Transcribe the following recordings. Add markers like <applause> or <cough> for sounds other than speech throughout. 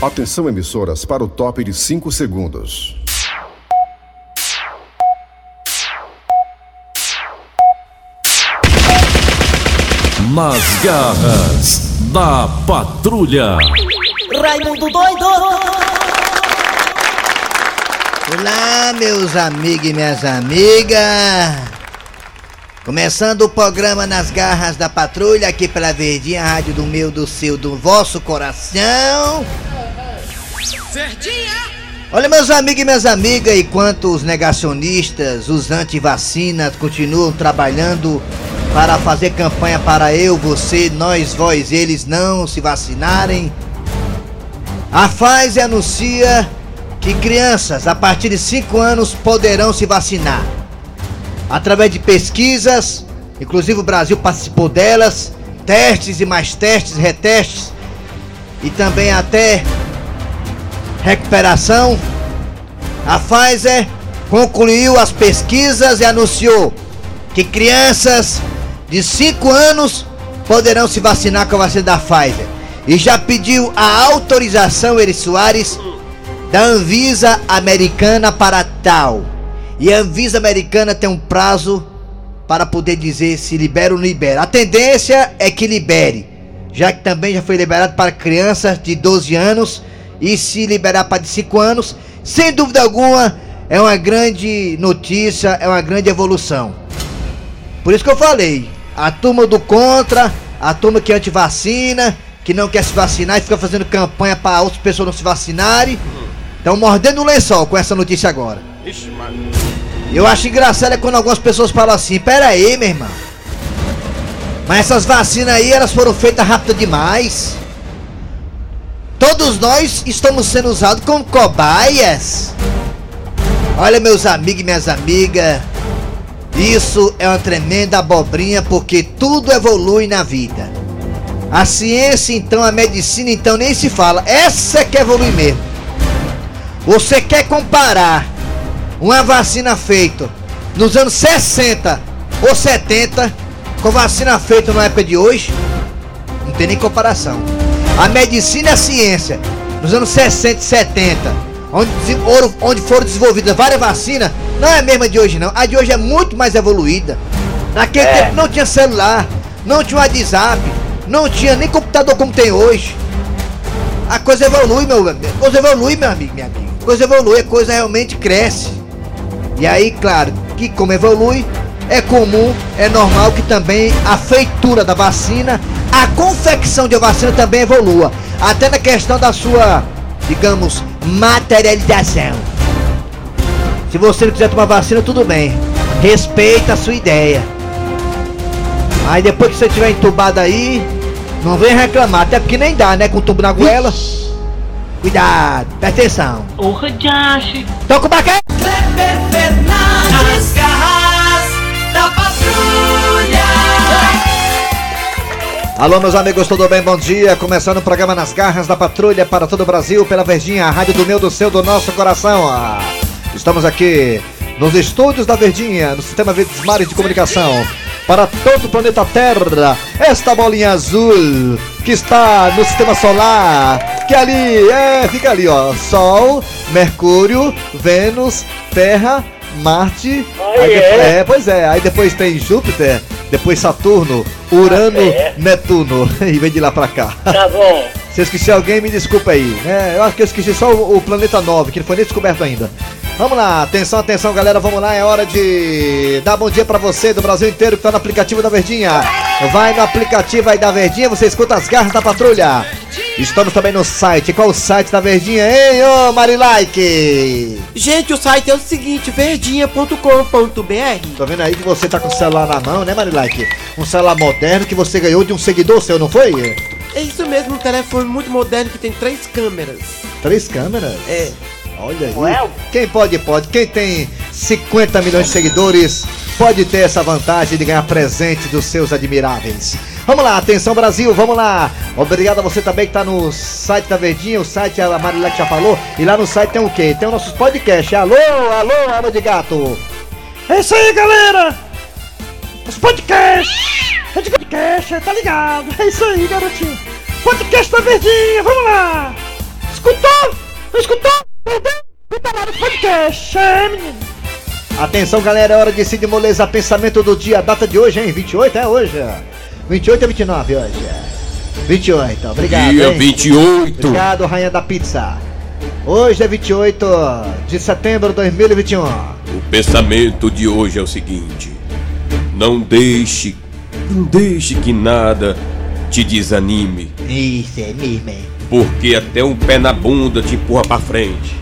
Atenção emissoras para o top de 5 segundos. Nas garras da patrulha. Raimundo doido! Olá, meus amigos e minhas amigas. Começando o programa Nas Garras da Patrulha, aqui pela Verdinha, rádio do meu, do seu, do vosso coração. Verdinha! Olha, meus amigos e minhas amigas, enquanto os negacionistas, os antivacinas continuam trabalhando para fazer campanha para eu, você, nós, vós, eles não se vacinarem, a Pfizer anuncia que crianças a partir de 5 anos poderão se vacinar. Através de pesquisas, inclusive o Brasil participou delas, testes e mais testes, retestes e também até recuperação. A Pfizer concluiu as pesquisas e anunciou que crianças de 5 anos poderão se vacinar com a vacina da Pfizer. E já pediu a autorização, Eri Soares, da Anvisa americana para tal. E a Anvisa americana tem um prazo para poder dizer se libera ou não libera. A tendência é que libere, já que também já foi liberado para crianças de 12 anos e se liberar para de 5 anos, sem dúvida alguma, é uma grande notícia, é uma grande evolução. Por isso que eu falei, a turma do contra, a turma que é anti-vacina, que não quer se vacinar e fica fazendo campanha para outras pessoas não se vacinarem, estão mordendo o lençol com essa notícia agora. Ixi, mano. Eu acho engraçado é quando algumas pessoas falam assim, pera aí, meu irmão. Mas essas vacinas aí, elas foram feitas rápido demais. Todos nós estamos sendo usados como cobaias. Olha, meus amigos e minhas amigas, isso é uma tremenda abobrinha porque tudo evolui na vida. A ciência, então, a medicina, então, nem se fala. Essa é que evolui mesmo. Você quer comparar uma vacina feita nos anos 60 ou 70 com vacina feita na época de hoje? Não tem nem comparação. A medicina e a ciência nos anos 60 e 70, onde, foram- onde foram desenvolvidas várias vacinas, não é a mesma de hoje não. A de hoje é muito mais evoluída. Naquele É. tempo não tinha celular, não tinha WhatsApp, não tinha nem computador como tem hoje. A coisa evolui, meu amigo. A coisa evolui, meu amigo, minha amiga. A coisa evolui, a coisa realmente cresce. E aí, claro, que como evolui, é comum, é normal que também a feitura da vacina, a confecção de uma vacina também evolua. Até na questão da sua, digamos, materialização. Se você não quiser tomar vacina, tudo bem. Respeita a sua ideia. Aí depois que você tiver entubado aí, não vem reclamar, até porque nem dá, né? Com tubo na goela. Cuidado, presta atenção. O Radiache. Toca o baquete! Alô, meus amigos, tudo bem? Bom dia. Começando o programa Nas Garras da Patrulha para todo o Brasil, pela Verdinha, a rádio do meu, do seu, do nosso coração. Ah, Estamos aqui nos estúdios da Verdinha, no sistema Verdes Mares de Comunicação, para todo o planeta Terra. Esta bolinha azul que está no sistema solar, que ali, é, fica ali, ó. Sol, Mercúrio, Vênus, Terra, Marte. aí é? é, pois é. Aí depois tem Júpiter, depois Saturno, Urano, é? Netuno. <laughs> E vem de lá pra cá. Tá bom. <laughs> Se eu esqueci alguém, me desculpa aí. né? eu acho que eu esqueci só o, o planeta 9, que não foi nem descoberto ainda. Vamos lá, atenção, atenção, galera, vamos lá, é hora de dar bom dia pra você do Brasil inteiro que tá no aplicativo da Verdinha. Vai no aplicativo aí da Verdinha, você escuta as garras da patrulha. Estamos também no site. Qual o site da Verdinha, hein, ô Marilike? Gente, o site é o seguinte, verdinha.com.br. Tô vendo aí que você tá com o celular na mão, né, Marilike? Um celular moderno que você ganhou de um seguidor seu, não foi? É isso mesmo, um telefone muito moderno que tem três câmeras. Três câmeras? É. Olha aí. Quem pode, pode. Quem tem 50 milhões de seguidores pode ter essa vantagem de ganhar presente dos seus admiráveis. Vamos lá, atenção Brasil, vamos lá. Obrigado a você também que tá no site da Verdinha, o site a que já falou. E lá no site tem o quê? Tem os nossos podcasts. Alô, alô, alô de gato. É isso aí, galera. Os podcasts. É de podcast, tá ligado? É isso aí, garotinho. Podcast da Verdinha, vamos lá. Escuta Não escutou? Perdeu? Fica lá podcast, é, menino. Atenção, galera, é hora de Cid Moleza, pensamento do dia, data de hoje, hein? 28 é hoje. 28 ou 29 hoje? 28, obrigado. Dia hein? 28. Obrigado, rainha da pizza. Hoje é 28 de setembro de 2021. O pensamento de hoje é o seguinte: não deixe, não deixe que nada te desanime, Isso é mesmo, hein? porque até um pé na bunda te empurra pra frente.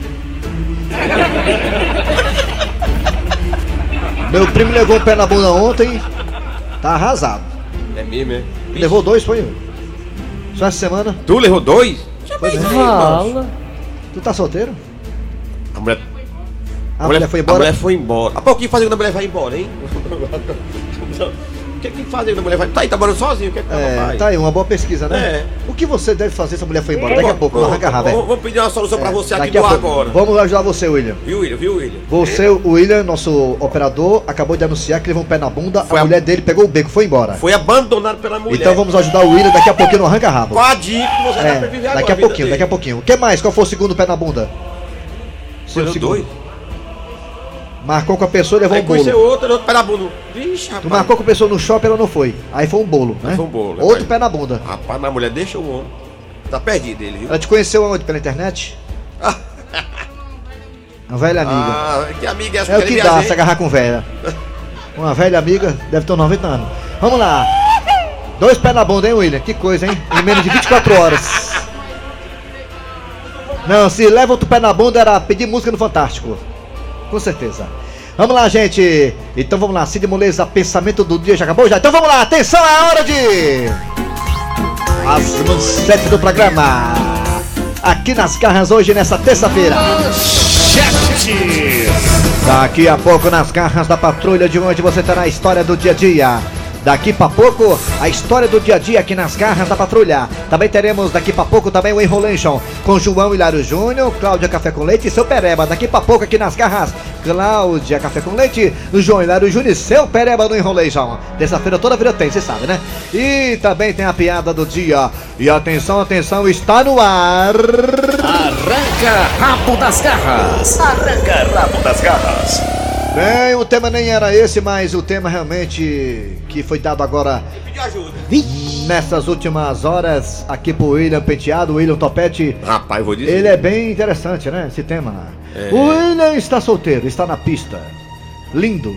Meu primo levou um pé na bunda ontem, tá arrasado. É mesmo, é? Levou dois, foi? Só essa semana? Tu levou dois? Foi mesmo. Fala. Tu tá solteiro? A mulher, A mulher foi A embora? mulher foi embora. Há pouquinho fazer quando a mulher vai embora, hein? <laughs> O que é que fazer quando a mulher vai? Tá aí, tá morando sozinho? O que é que ela É, faz? tá aí, uma boa pesquisa, né? É. O que você deve fazer se a mulher for embora? Daqui a pouco, não arranca rabo, Vamos velho. vamos pedir uma solução pra você aqui do agora. Vamos ajudar você, William. Viu, William? Viu, William? Você, o William, nosso operador, acabou de anunciar que levou um pé na bunda, Foi a a- mulher dele pegou o beco foi embora. Foi abandonado pela mulher. Então vamos ajudar o William daqui a pouquinho no arranca rabo. Qual a dica que você É, agora? daqui a pouquinho, dele? daqui a pouquinho. O que mais? Qual foi o segundo pé na bunda? Foi Seu segundo. dois? Marcou com a pessoa e levou Aí um conheceu bolo. outro, outro pé na bunda. Vixe, rapaz. Tu marcou com a pessoa no shopping, ela não foi. Aí foi um bolo, né? Foi um bolo, Outro rapaz. pé na bunda. Rapaz, mas a mulher deixa o homem. Tá perdido ele, viu? Ela te conheceu aonde? Pela internet? <laughs> Uma velha amiga. Ah, que amiga é essa É o que dá se agarrar com velha. Uma velha amiga, deve ter uns 90 anos. Vamos lá. Dois pés na bunda, hein, William? Que coisa, hein? Em menos de 24 horas. Não, se leva outro pé na bunda era pedir música no Fantástico. Com certeza. Vamos lá, gente. Então vamos lá. Cid Moleza, pensamento do dia já acabou já? Então vamos lá. Atenção, é a hora de... As manchetes do programa. Aqui nas garras hoje, nessa terça-feira. Daqui a pouco nas garras da patrulha de onde você terá a história do dia a dia. Daqui pra pouco, a história do dia a dia aqui nas garras da patrulha. Também teremos daqui pra pouco também o Enrolation com João Hilário Júnior, Cláudia Café com Leite e seu Pereba. Daqui pra pouco aqui nas garras, Cláudia Café com Leite, João Hilário Júnior e seu Pereba no Enrolation. Terça-feira toda vida tem, você sabe, né? E também tem a piada do dia. E atenção, atenção, está no ar. Arranca rabo das garras. Arranca rabo das garras. Bem, o tema nem era esse, mas o tema realmente que foi dado agora Pediu ajuda. nessas últimas horas aqui pro William Penteado, o William Topete. Rapaz, vou dizer. Ele é bem interessante, né? Esse tema. É. O William está solteiro, está na pista. Lindo.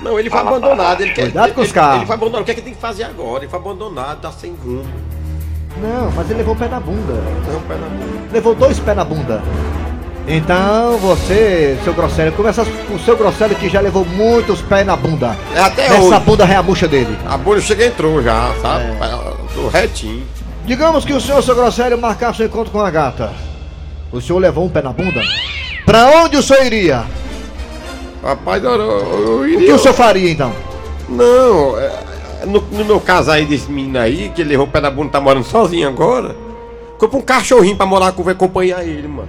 Não, ele foi abandonado. Ele quer, Cuidado ele, com os ele- carros. Ele foi abandonado. O que é que tem que fazer agora? Ele foi abandonado, tá sem rumo. Não, mas ele levou o pé na bunda. Não, pé na bunda. Levou dois pés na bunda. Então você, seu Grosselio, começa com o seu Grosselio que já levou muitos pés na bunda. É até Essa hoje. bunda reabucha dele. A bolha chega e entrou já, sabe? É. Tô retinho. Digamos que o senhor, seu Grosselio, marcasse um encontro com a gata. O senhor levou um pé na bunda? Pra onde o senhor iria? Rapaz, eu, eu, eu O iria. que o senhor faria então? Não, é, no, no meu caso aí desse menino aí, que ele levou o pé da bunda tá morando sozinho agora. Compra um cachorrinho pra morar com, acompanhar ele, mano.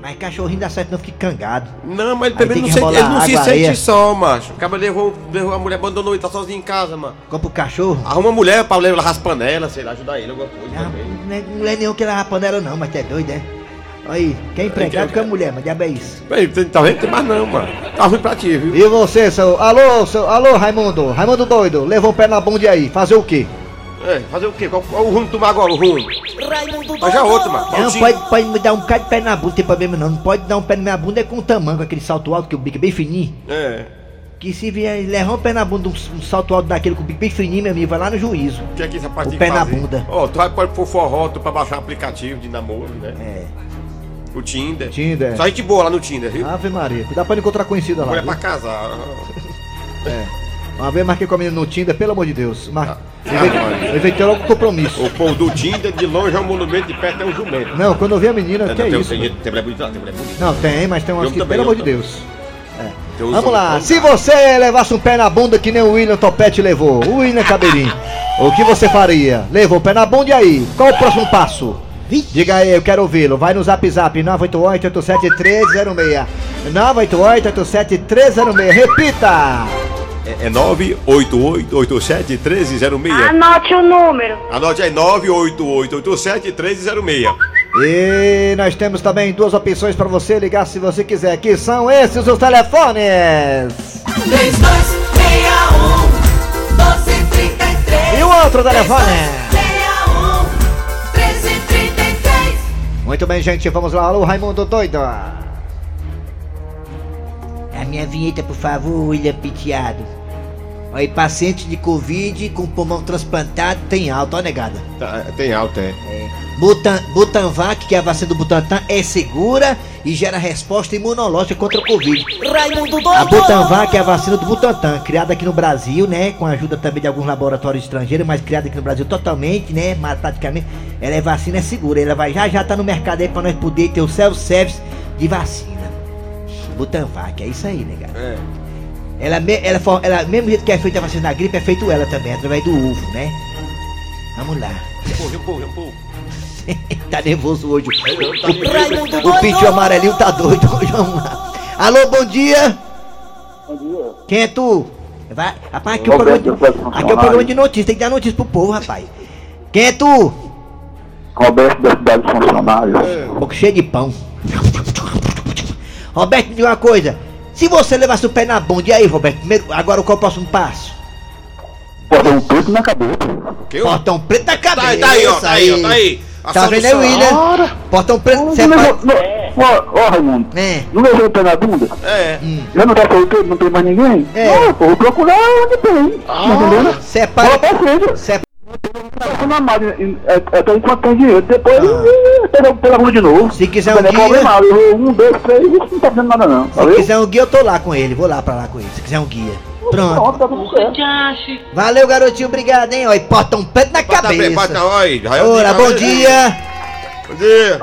Mas cachorrinho dá certo, não fique cangado. Não, mas ele também não, rebolar ele não se sente areia. só, macho. O cara levou, levou a mulher, abandonou ele, tá sozinho em casa, mano. Compra o cachorro. Arruma uma mulher pra levar as panelas, sei lá, ajudar ele, alguma coisa Não, também. não é- não é nenhum que leva panela não, mas tu é doido, é? Aí, quem é empregado com a mulher, mas diabo é isso. Bem, tá vendo? Tem mais não, mano. Tá ruim pra ti, viu? E você, seu. Alô, seu. Alô, Raimundo. Raimundo doido, levou um pé na bunda aí. Fazer o quê? É, fazer o quê? Qual, qual o rumo tomar agora, o rumo? Raimundo Mas já outro, mano. Não, pode, pode me dar um bocado de pé na bunda, não tem problema não. Não pode dar um pé na minha bunda é com tamanho, com aquele salto alto, que o bico é bem fininho. É. Que se vier levar um pé na bunda, um, um salto alto daquele com o bico bem fininho, meu amigo, vai lá no juízo. O que é que essa parte O pé na bunda. Ó, tu vai pôr pro forró, tu pra baixar o aplicativo de namoro, né? É, O Tinder. Tinder. Só gente boa lá no Tinder, viu? Ave Maria. Dá pra encontrar conhecida lá. Mulher viu? pra casar. <laughs> É. Uma vez marquei com a menina no Tinder, pelo amor de Deus. Mar... Ah, Inventei-. Inventei logo um compromisso. O povo do Tinder, de longe é um monumento, de perto é um jumento. Não, quando eu vi a menina, É, que é tem, isso? Tem, mulher bonita lá, tem mulher bonita. Não, tem, mas tem umas Eu que, também, pelo amor de. Deus. É. Vamos lá, se você levasse um pé na bunda que nem o William Topete levou, o William Cabelinho, o que você faria? Levou o pé na bunda e aí? Qual o próximo passo? Diga aí, eu quero ouvi-lo. Vai no zap zap 988-87306. 988-87306. Repita! É, é 988871306. Anote o número. Anote aí, 988871306. E nós temos também duas opções para você ligar se você quiser. Que são esses os telefones. 3261 1233 E o outro telefone? 3261 1333 Muito bem, gente, vamos lá. Alô, Raimundo Doido. A minha vinheta, por favor, William Piteado. Aí, paciente de Covid com pulmão transplantado tem alta, ó, negada. Tá, tem alta, é. Butan, Butanvac, que é a vacina do Butantan, é segura e gera resposta imunológica contra o Covid. Raimundo A doido! Butanvac é a vacina do Butantan, criada aqui no Brasil, né? Com a ajuda também de alguns laboratórios estrangeiros, mas criada aqui no Brasil totalmente, né? Mas praticamente, ela é vacina é segura. Ela vai já já tá no mercado aí pra nós poder ter o self-service de vacina. Butanvac, é isso aí, negado. É. Ela, ela, for- ela, mesmo jeito que é feita a vacina da gripe, é feito ela também, através do uvo, né? Vamos lá. Empurra, empurra, empurra. <laughs> tá nervoso hoje. Raimundo O doido! pitch amarelinho tá doido hoje, <laughs> vamos lá. Alô, bom dia. Bom dia. Quem é tu? Vai, rapaz, aqui é, o programa de, aqui é o programa de notícias, tem que dar notícia pro povo, rapaz. Quem é tu? Roberto da cidade de funcionários. Boca cheia de pão. <laughs> Roberto, me diga uma coisa. Se você levasse o pé na bunda, e aí, Roberto? Primeiro, agora qual é o próximo passo? Um peito na cabeça. Que Portão preto na Tá cabeça. aí, tá aí, ó, tá aí, ó, tá aí. A Tá vendo aí. William? Portão preto, você Não faz... levou- não- Ó, ó, Raimundo. É. Não levou o pé na bunda? É. Já não tá solteiro, não tem mais ninguém? É. Não, pô, vou procurar onde tem. Tá entendendo? Separa... Separa... Na máquina, até enquanto tem dinheiro. Depois, é, pega, pega a rua de novo. Se quiser não um é guia- problema, eu vou um, dois, três, isso não tá fazendo nada não. Se Valeu? quiser um guia, eu tô lá com ele. Vou lá pra lá com ele. Se quiser um guia. Pronto. Tá. Valeu, garotinho. Obrigado, hein? Ó, e portão preto na Bota bem, bota, cabeça. oi. já é o Ora, dia, bom dia. Bom dia.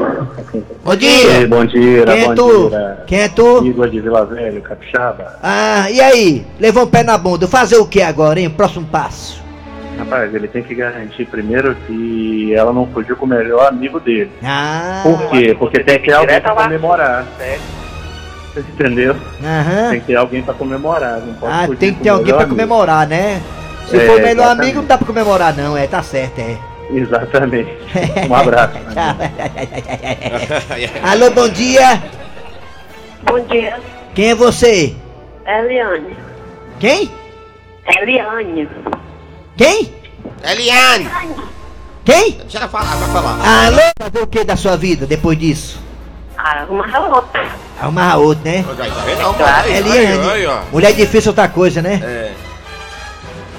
Bom dia. bom dia, Quem é tu? Quem é tu? Igor de Vila Velha, Capixaba. Ah, e aí? Levou um pé na bunda. Fazer o que agora, hein? Próximo passo. Rapaz, ele tem que garantir primeiro que ela não fugiu com o melhor amigo dele. Ah. Por quê? Porque tem que ter alguém pra comemorar. Você entendeu? Aham. Tem que ter alguém pra comemorar. Não pode Ah, fugir tem que ter alguém pra amigo. comemorar, né? Se É, for o melhor exatamente. amigo, não dá pra comemorar, não. É, tá certo, é. Exatamente. <laughs> Um abraço. <laughs> Alô, bom dia. Bom dia, Quem é você? Eliane. Quem? Eliane. Quem? Eliane. Quem? Deixa ela falar, vai falar. Alô? Fazer o que da sua vida depois disso? Arruma a outra. Arrumar outro, né? Olha aí, tá vendo? Aí, aí, Eliane. aí, ó. Mulher difícil é outra coisa, né? É.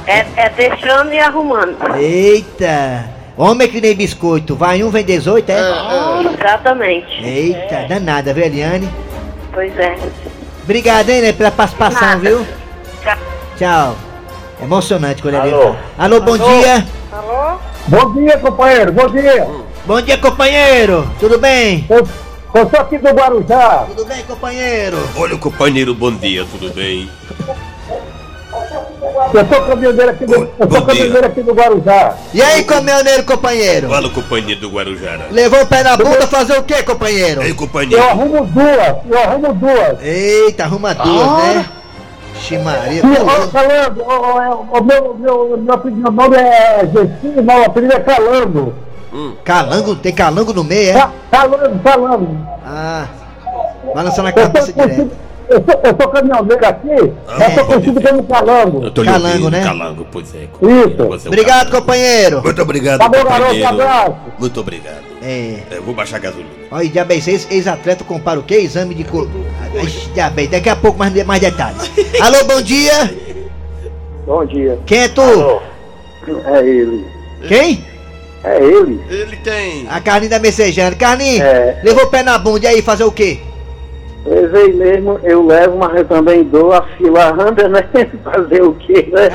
É, é deixando e arrumando. Eita! Homem é que nem biscoito, vai um, vem 18, é? Exatamente. Eita, danada, viu, Eliane? Pois é. Obrigado, hein, né, pela participação, Nada. viu? Tchau. Tchau. Emocionante quando ele Alô? Alô, bom dia. Alô? Bom dia, companheiro. Bom dia. Bom dia, companheiro. Tudo bem? Eu, eu sou aqui do Guarujá. Tudo bem, companheiro? Olha o companheiro, bom dia, tudo bem? Eu sou caminhoneiro aqui do, eu Bom sou dia. caminhoneiro aqui do Guarujá. E aí, caminhoneiro, companheiro? Fala o companheiro do Guarujara. Levou o pé na bunda fazer o quê, companheiro? Ei, Eu companheiro. arrumo duas. Eu arrumo duas. Eita, arruma duas, né? Ximaria. Ô, Calango, ô, ô, meu, meu, meu, apelido- meu nome é Gestinho, meu apelido é Calango. Calango, tem calango no meio, é? Ca- Calango, Calango. Ah, balançando a Eu cabeça direto. eu, sou, eu sou caminhoneiro aqui, eu sou conhecido como Calango. tô lhe Calango, ouvindo, né? Calango, pois é. Isso. É um Obrigado, calango. companheiro. Muito obrigado, Tá bom, garoto, companheiro. abraço. Muito obrigado. É. Eu vou baixar a gasolina. Olha, diabetes, ex- ex-atleta compara o quê? Exame de cor. Diabetes, daqui a pouco mais, mais detalhes. <laughs> Alô, bom dia. Bom dia. Quem é tu? É ele. Quem? É ele. Ele tem. A Carlinha da Messejana. Carlinha, É. levou o pé na bunda e aí fazer o quê? Levei mesmo, eu levo, mas eu também dou a fila anda, né? <laughs> Fazer o quê, né?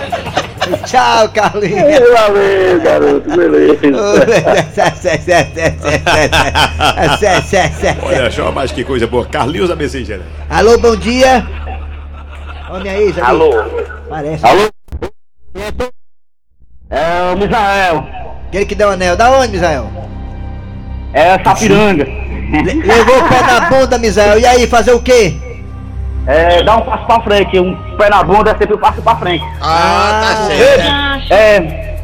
<laughs> <laughs> Tchau, Carlinha. Valeu, garoto, beleza. Olha só, mas que coisa boa. Carlinhos da Messejana. Alô, bom dia. Homem aí, Zé. Alô? Parece. Alô? É o Misael. Aquele que deu o anel. Da onde, Misael? É Sapiranga. Le- levou o pé na bunda, Misael. E aí, fazer o quê? É, dá um passo pra frente, um pé na bunda é sempre um passo pra frente. Ah, tá Ah. certo. É.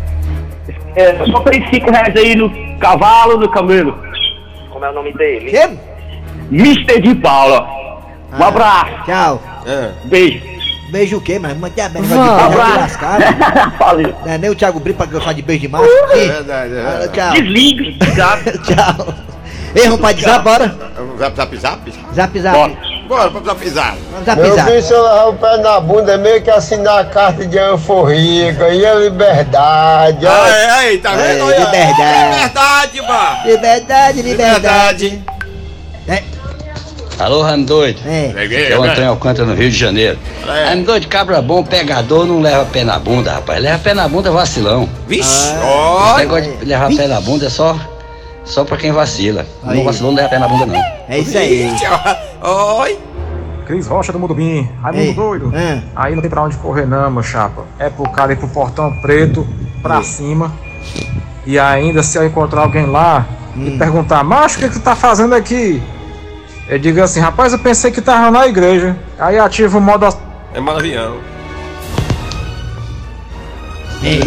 É, só tem cinco reais aí no cavalo, no camelo. Como é o nome dele? Que? Mister de Paula. Um abraço. Tchau. É. Beijo. Beijo o quê, mas manda bem, Um negócio de beijo lascado. <laughs> Valeu. Não é nem o Thiago Brito pra gostar de beijo de macho. É verdade, é ah, verdade. Tchau. Desliga, desliga. <laughs> Tchau. Ei, vamos pra zap, bora? Zap, zap, zap? Zap, zap. Bora pra zap. Vamos zap, Meu zap. filho, se eu levar o pé na bunda, é meio que assinar a carta de anforria, ganhei a liberdade. ó. Aí, aí, tá vendo? Ei, Olha, liberdade. Liberdade, mano. Liberdade, liberdade. Alô, Ramo Doido. É. É o né? Antônio Alcântara, no Rio de Janeiro. É. Ramo Doido, cabra bom, pegador, não leva pé na bunda, rapaz. Leva pé na bunda, vacilão. Vixe, Esse ó. negócio de levar pé na bunda é só, só pra quem vacila. Aí. Não vacilou, não leva pé na bunda, não. É isso aí. Oi. Cris Rocha do Mudubim. Raimundo Ei. doido. Ah. Aí não tem pra onde correr não, meu chapa. É pro cara ir pro portão preto, pra cima. E ainda se eu encontrar alguém lá e perguntar, macho, o que, que tu tá fazendo aqui? Eu digo assim, rapaz, eu pensei que tava na igreja. Aí ativa o modo. É mal avião.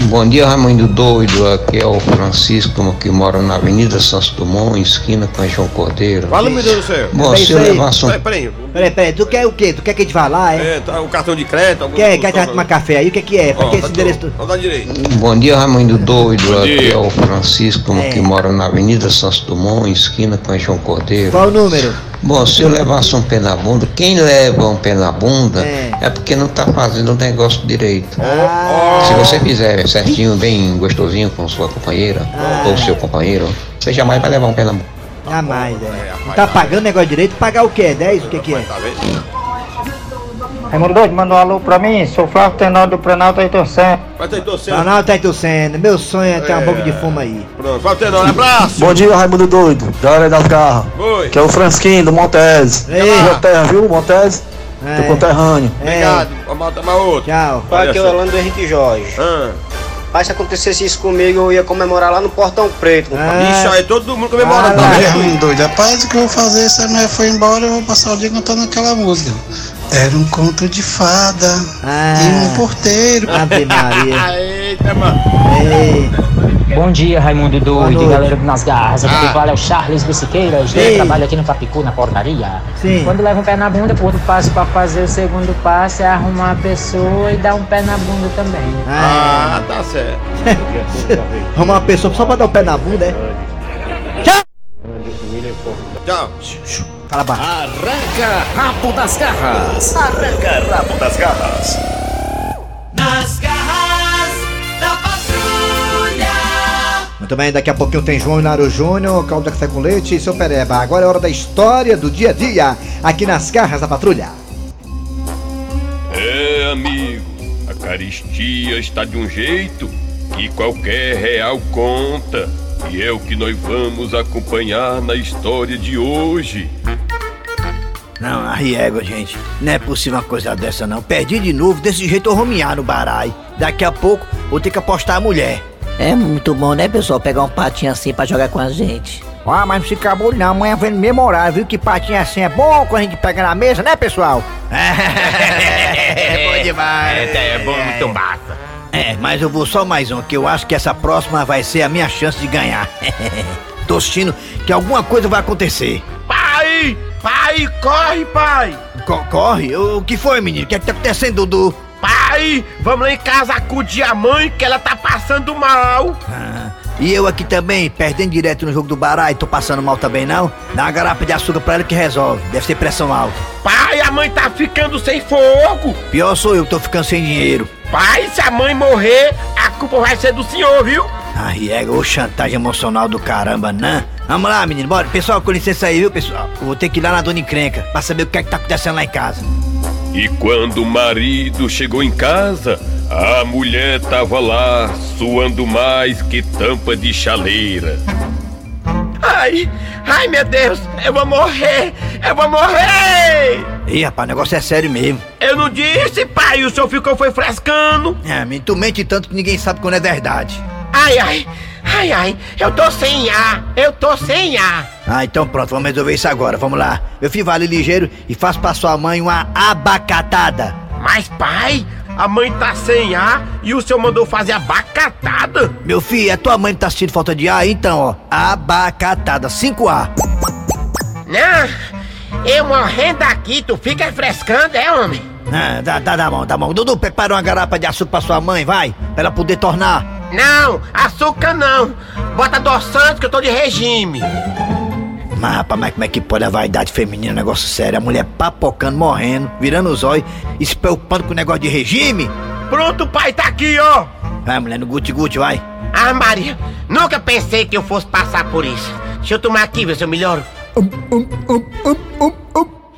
Bom dia, Raimundo Doido. Aqui é o Francisco, que mora na Avenida Santos Dumont, esquina com João Cordeiro. Fala, meu Deus do céu. Bom, É se eu aí. levasse um Peraí, peraí. Peraí, peraí, tu quer o quê? Tu quer que a gente vá lá, é? É, tá, o cartão de crédito. algum- Quer, quer que a gente tomar café aí? O que que é? Pra Ó, que tá esse endereço... dar direito. Bom dia, Raimundo Doido. Bom Aqui dia. é o Francisco, É. que mora na Avenida Santos Dumont, esquina com João Cordeiro. Qual o número? Bom, se eu levasse um pé na bunda, quem leva um pé na bunda É. é, porque não tá fazendo o negócio direito. Ah, Se você fizer certinho, bem gostosinho com sua companheira Ah. ou seu companheiro, você jamais vai levar um pé na bunda. jamais, é. Não tá pagando negócio direito? Pagar o quê? 10? O que que é? Raimundo Doido, manda um alô pra mim. Sou Flávio Tenório do Planalto aí torcendo. Vai ter torcendo. Planalto tá torcendo. Meu sonho é ter uma É. boca de fumo aí. Pronto, ter um abraço. Bom dia, Raimundo Doido. Da área das garras. Oi. Que é o Fransquinho do Montese. Ei. Sua terra, viu, Montese? É. Teu conterrâneo. É. Obrigado. Vamos tomar outro. Tchau. Olha Aqui é. Orlando Henrique Jorge. Ah. Mas se acontecesse isso comigo, eu ia comemorar lá no Portão Preto. compadre. Bicho, aí todo mundo comemora. Ah, tá doido, rapaz, o que eu vou fazer se a mulher for embora, eu vou passar o dia cantando aquela música. Era um conto de fada Ah. e um porteiro. Ave <laughs> Maria. Eita, mano. Ei. Bom dia, Raimundo Doido, galera do Nas Garras. Aqui Ah. quem fala é o Charles Ei. né? Trabalho aqui no Papicu, na portaria. Sim. Quando leva um pé na bunda, o outro passo pra fazer o segundo passo é arrumar a pessoa e dar um pé na bunda também. Ah, tá certo. <laughs> Arrumar uma pessoa só pra dar o pé na bunda, é? Tchau. Fala baixo. Arranca rabo das garras. Arranca rabo das garras. Nas garras da patrulha. Muito bem, daqui a pouquinho tem João Naro Júnior, caldo café com leite e seu Pereba. Agora é hora da história do dia a dia, aqui nas garras da patrulha. É, amigo, a caristia está de um jeito que qualquer real conta. E é o que nós vamos acompanhar na história de hoje. Não, arriego, gente. Não é possível uma coisa dessa, não. Perdi de novo, desse jeito eu vou miar no barai. Daqui a pouco vou ter que apostar a mulher. É muito bom, né, pessoal? Pegar um patinho assim pra jogar com a gente. Ah, mas não se acabou não, amanhã vem memorar, viu? Que patinho assim é bom quando a gente pega na mesa, né, pessoal? <laughs> É bom demais. É, é bom, muito massa. É, mas eu vou só mais um, que eu acho que essa próxima vai ser a minha chance de ganhar. <laughs> Tô assistindo que alguma coisa vai acontecer. Pai! Pai, corre, pai! Co- corre? O que foi, menino? O que é que tá acontecendo, Dudu? Pai, vamos lá em casa acudir a mãe que ela tá passando mal. Ah, e eu aqui também, perdendo direto no jogo do Barai, tô passando mal também não? Dá uma garrafa de açúcar pra ela que resolve, deve ser pressão alta. Pai, a mãe tá ficando sem fogo. Pior sou eu tô ficando sem dinheiro. Pai, se a mãe morrer, a culpa vai ser do senhor, viu? Ai, é ô chantagem emocional do caramba, né? Vamos lá, menino, bora. Pessoal, com licença aí, viu, pessoal? Eu vou ter que ir lá na dona encrenca pra saber o que é que tá acontecendo lá em casa. E quando o marido chegou em casa, a mulher tava lá, suando mais que tampa de chaleira. Ai, ai meu Deus, eu vou morrer, eu vou morrer! Ih, rapaz, o negócio é sério mesmo. Eu não disse, pai, o senhor ficou foi frescando. É, menino, tu mente tanto que ninguém sabe quando é verdade. Ai, ai, ai, ai, eu tô sem ar, eu tô sem ar. Ah, então pronto, vamos resolver isso agora, vamos lá. Meu filho, vale ligeiro e faz pra sua mãe uma abacatada. Mas, pai, A mãe tá sem ar e o senhor mandou fazer abacatada? Meu filho, é tua mãe tá sentindo falta de ar? Então, ó, abacatada, 5A. Não, eu morrendo aqui, tu fica frescando, é, homem? Ah, tá, tá, tá bom, tá bom. Dudu, prepara uma garapa de açúcar pra sua mãe, vai, pra ela poder tornar. Não, açúcar não. Bota adoçante que eu tô de regime. Mas, rapaz, mas como é que pode a vaidade feminina, negócio sério? A mulher papocando, morrendo, virando os olhos e se preocupando com o negócio de regime? Pronto, pai, tá aqui, ó. Vai, mulher, no guti-guti, vai. Ah, Maria, nunca pensei que eu fosse passar por isso. Deixa eu tomar aqui, ver se eu melhoro.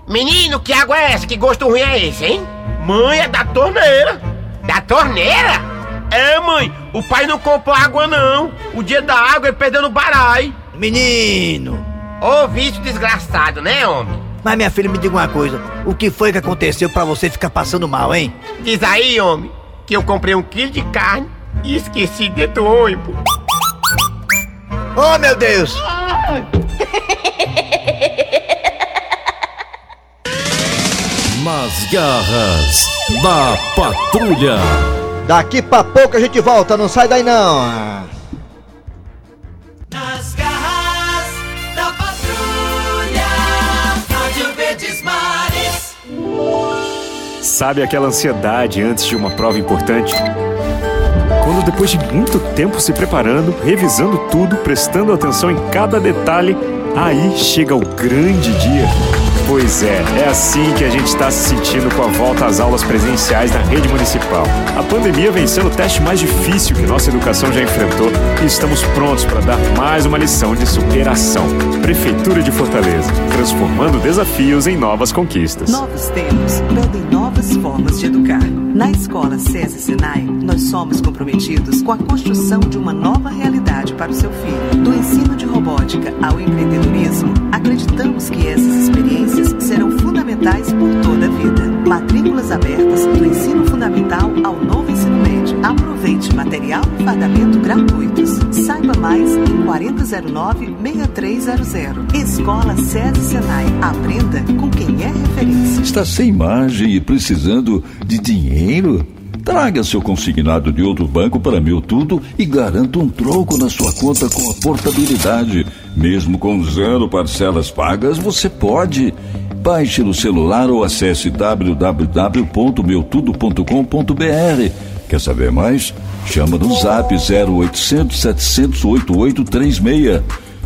Menino, que água é essa? Que gosto ruim é esse, hein? Mãe, é da torneira. Da torneira? É, mãe, o pai não comprou água, não. O dia da água ele perdeu no barai. Menino! Ô, vício desgraçado, né, homem? Mas minha filha, me diga uma coisa: o que foi que aconteceu pra você ficar passando mal, hein? Diz aí, homem, que eu comprei um quilo de carne e esqueci dentro do ônibus. Oh, meu Deus! Nas garras da patrulha. Daqui pra pouco a gente volta, não sai daí não. Nas garras da patrulha. Rádio Verdes Mares. Sabe aquela ansiedade antes de uma prova importante? Quando depois de muito tempo se preparando, revisando tudo, prestando atenção em cada detalhe, aí chega o grande dia. Pois é, é assim que a gente está se sentindo com a volta às aulas presenciais na rede municipal. A pandemia vem sendo o teste mais difícil que nossa educação já enfrentou e estamos prontos para dar mais uma lição de superação. Prefeitura de Fortaleza, transformando desafios em novas conquistas. Novos tempos pedem novas formas de educar. Na escola SESI Senai, nós somos comprometidos com a construção de uma nova realidade para o seu filho. Do ensino de robótica ao empreendedorismo, acreditamos que essas experiências serão fundamentais por toda a vida. Matrículas abertas do ensino fundamental ao novo ensino médio. Aproveite material e fardamento gratuitos. Saiba mais em 4009-6300. Escola SESI Senai. Aprenda com quem é referência. Está sem margem e precisando de dinheiro? Traga seu consignado de outro banco para meu tudo e garanta um troco na sua conta com a portabilidade. Mesmo com zero parcelas pagas, você pode. Baixe no celular ou acesse www.meutudo.com.br. Quer saber mais? Chama no zap 0800 700 8836.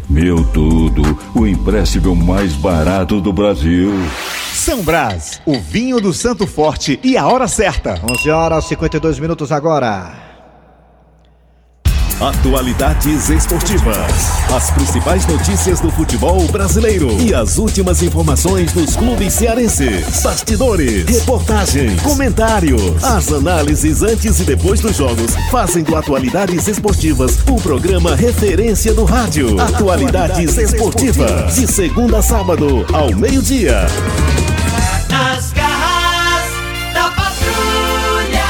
Meu Tudo, o empréstimo mais barato do Brasil. São Brás, o vinho do Santo Forte e a hora certa. 11 horas e 52 minutos agora. Atualidades esportivas. As principais notícias do futebol brasileiro e as últimas informações dos clubes cearenses. Bastidores, reportagens, comentários. As análises antes e depois dos jogos fazem do Atualidades Esportivas o programa referência do rádio. Atualidades Esportivas. De segunda a sábado, ao meio-dia. Nas garras da patrulha.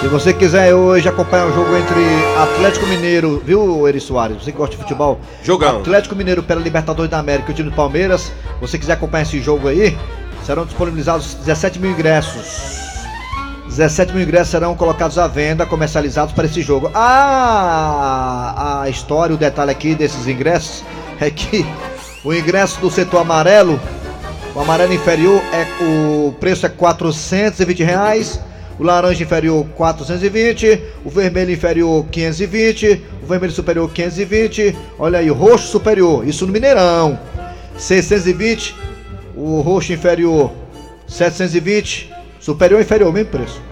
Se você quiser hoje acompanhar o jogo entre Atlético Mineiro, viu, Eri Soares? Você que gosta de futebol? Jogão. Atlético Mineiro pela Libertadores da América e o time do Palmeiras. você quiser acompanhar esse jogo aí, serão disponibilizados 17 mil ingressos. 17 mil ingressos serão colocados à venda, comercializados para esse jogo. Ah, a história, o detalhe aqui desses ingressos é que o ingresso do setor amarelo, o amarelo inferior, é o preço é 420 reais. O laranja inferior 420, o vermelho inferior 520, o vermelho superior 520. Olha aí, o roxo superior, isso no Mineirão. 620, o roxo inferior 720, superior inferior, mesmo preço.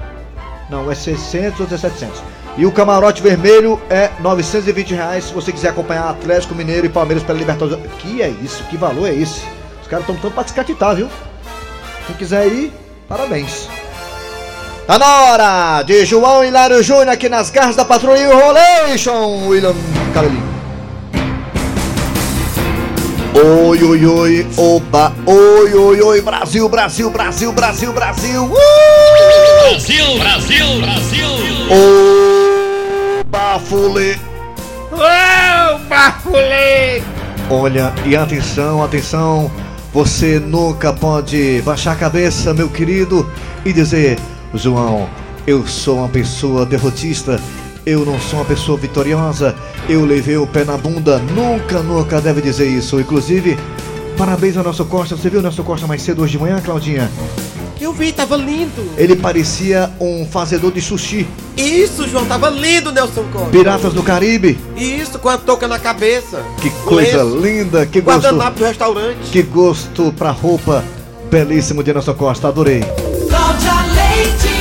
Não, é 600 ou é 700. E o camarote vermelho é 920 reais se você quiser acompanhar Atlético Mineiro e Palmeiras pela Libertadores. Que é isso? Que valor é esse? Caras estão tanto pra descatitar, viu? Quem quiser ir, parabéns. Tá na hora de João Hilário Júnior aqui nas garras da patrulha Enrolation, William Carolina. Oi, oi, oi, oba, oi, oi, oi, Brasil, Brasil, Brasil, Brasil, Brasil. Uh! Brasil, Brasil, Brasil. Ô, bafule. Ô, bafule. Olha, e atenção, atenção, você nunca pode baixar a cabeça, meu querido, e dizer: João, eu sou uma pessoa derrotista. Eu não sou uma pessoa vitoriosa. Eu levei o pé na bunda. Nunca, nunca deve dizer isso. Inclusive, parabéns ao nosso Costa. Você viu o nosso Costa mais cedo hoje de manhã, Claudinha? Eu vi, tava lindo. Ele parecia um fazedor de sushi. Isso, João, tava lindo, Nelson Costa. Piratas do Caribe. Isso, com a touca na cabeça. Que coisa lenço. linda. Que gosto. Guardanapo do restaurante. Que gosto pra roupa. Belíssimo de Nelson Costa. Adorei. Cláudia Leite.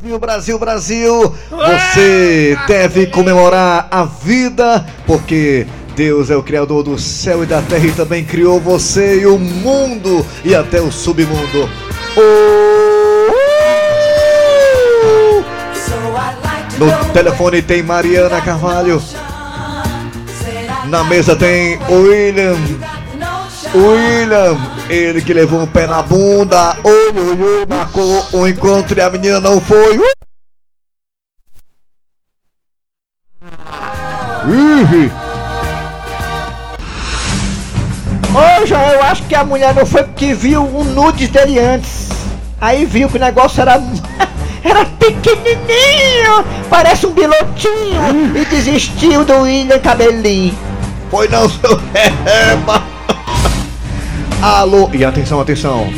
Brasil, Brasil, Brasil, você deve comemorar a vida, porque Deus é o Criador do céu e da terra e também criou você e o mundo e até o submundo. No telefone tem Mariana Carvalho. Na mesa tem William. William, ele que levou um pé na bunda. Oi, marcou o encontro e a menina não foi. Uh! João, eu acho que a mulher não foi porque viu um nudes dele antes. Aí viu que o negócio era. <laughs> era pequenininho, parece um bilotinho. E desistiu do William Cabelinho. Foi não, seu Reba. Alô, e atenção, atenção.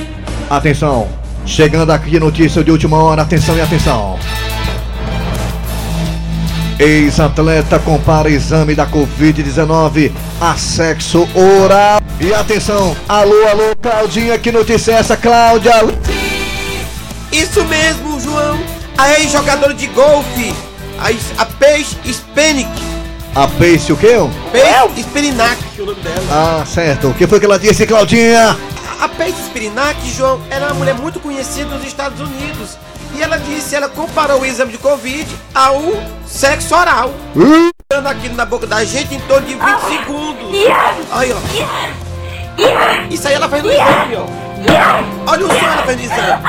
Atenção. Chegando aqui notícia de última hora, atenção e atenção. Ex-atleta compara exame da Covid-19 a sexo oral. E atenção, alô, alô, Claudinha, que notícia é essa, Cláudia? Isso mesmo, João. A ex-jogadora de golfe, a, a Paige Spenick. A Pace o quê? Paige Spinac, o nome dela. Ah, certo. O que foi que ela disse, Claudinha? A Paige Spinac, João, era uma mulher muito conhecida nos Estados Unidos. E ela disse, ela comparou o exame de Covid ao sexo oral. Dando aquilo na boca da gente em torno de 20 segundos. Aí, ó. Isso aí ela fez no exame, ó. Olha o som ela fez no exame.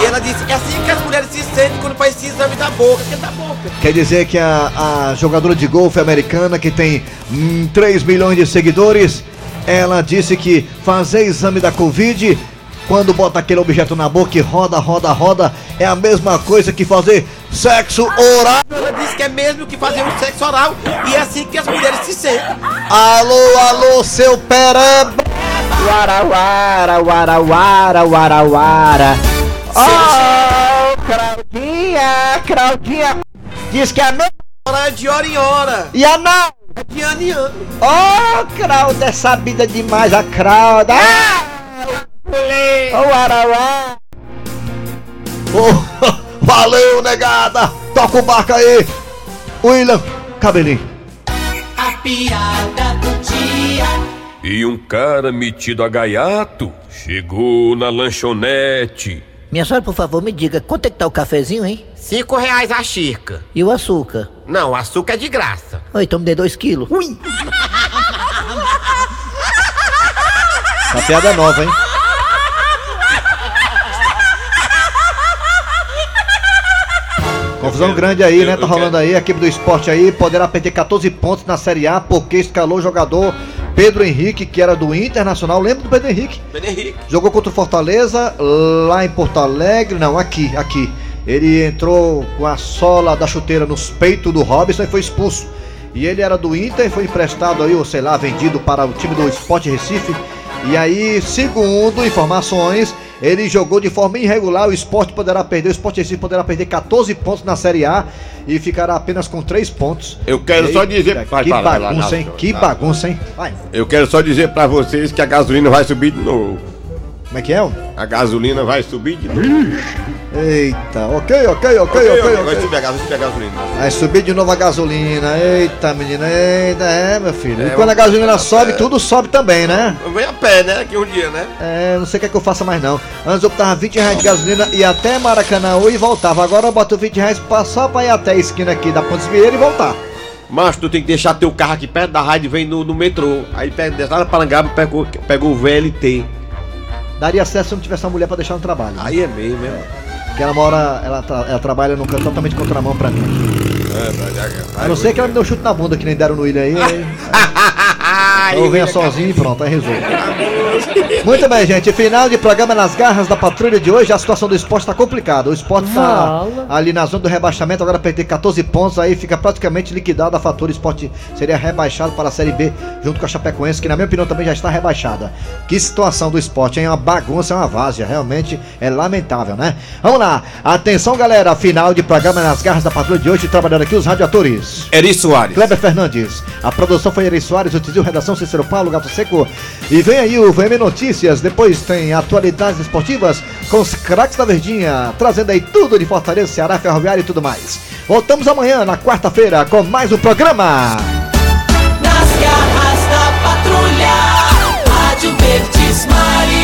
E ela disse, é assim que as mulheres se sentem quando faz esse exame da boca, que é da boca. Quer dizer que a, a jogadora de golfe americana, que tem hum, 3 milhões de seguidores, ela disse que fazer exame da Covid, quando bota aquele objeto na boca e roda, roda, roda, é a mesma coisa que fazer sexo oral. Ela disse que é mesmo que fazer um sexo oral e é assim que as mulheres se sentem. Alô, alô, seu pereba! Wara, wara, wara. Oh, Claudinha, Claudinha. Diz que é a mesma hora de hora em hora. E a não? É de ano em ano. Oh, Crauda é sabida demais, a Crauda. Ah! Oh, wara, wara. Oh, valeu, negada! Toca o barco aí! William, cabelinho. A piada do dia. E um cara metido a gaiato chegou na lanchonete. Minha senhora, por favor, me diga, quanto é que tá o cafezinho, hein? Cinco reais a xícara. E o açúcar? Não, o açúcar é de graça. Oi, então me dê dois quilos. Ui! Essa piada é nova, hein? Confusão grande aí, né? Tá rolando aí. A equipe do esporte aí poderá perder 14 pontos na Série A porque escalou o jogador Pedro Henrique, que era do Internacional. Lembra do Pedro Henrique? Pedro Henrique. Jogou contra o Fortaleza lá em Porto Alegre. Não, aqui, aqui. Ele entrou com a sola da chuteira nos peitos do Robson e foi expulso. E ele era do Inter e foi emprestado aí, ou sei lá, vendido para o time do Sport Recife. E aí, segundo informações, ele jogou de forma irregular. O esporte poderá perder, o Sport Recife poderá perder 14 pontos na Série A e ficará apenas com 3 pontos. Eu quero só dizer- vai, Que bagunça, hein? Que bagunça, hein? Vai. Eu quero só dizer pra vocês que a gasolina vai subir de novo. Como é que é? ó? A gasolina vai subir de novo. Eita, ok, ok, ok, ok, Vai ok. subir a gasolina, vai subir a gasolina. Vai subir de novo a gasolina. Eita, menina, eita, é, meu filho. É, e quando a gasolina sobe, tudo sobe também, né? Venho a pé, né? Aqui um dia, né? É, não sei o que, é que eu faça mais não. Antes eu botava 20 reais de gasolina e até Maracanã e voltava. Agora eu boto 20 reais só pra ir até a esquina aqui da Pontes Vieira e voltar. Mas tu tem que deixar teu carro aqui perto da rádio vem no, no metrô. Aí pega, desce lá na Parangaba e pega o VLT. Daria certo se eu não tivesse uma mulher pra deixar no trabalho. Aí é meio mesmo. Porque ela mora, ela, tra- ela trabalha num canto totalmente contramão pra mim. É, A não ser que ela me deu um chute na bunda que nem deram no William aí. aí- <laughs> Ou venha sozinho e pronto, aí resolve. <laughs> Muito bem, gente. Final de programa nas garras da patrulha de hoje. A situação do esporte tá complicada. O esporte tá Fala. ali na zona do rebaixamento, agora perder 14 pontos, aí fica praticamente liquidado a fatura. O esporte seria rebaixado para a Série B junto com a Chapecoense, que na minha opinião também já está rebaixada. Que situação do esporte, hein? É uma bagunça, é uma várzea. Realmente é lamentável, né? Vamos lá. Atenção, galera. Final de programa nas garras da patrulha de hoje. Trabalhando aqui os radioatores. Eri Soares. Kleber Fernandes. A produção foi Eri Soares, o Tizil Redação Cícero Paulo, Gato Seco. E vem aí o VM Notícias. Depois tem atualidades esportivas com os craques da Verdinha. Trazendo aí tudo de Fortaleza, Ceará, Ferroviário e tudo mais. Voltamos amanhã, na quarta-feira, com mais um programa.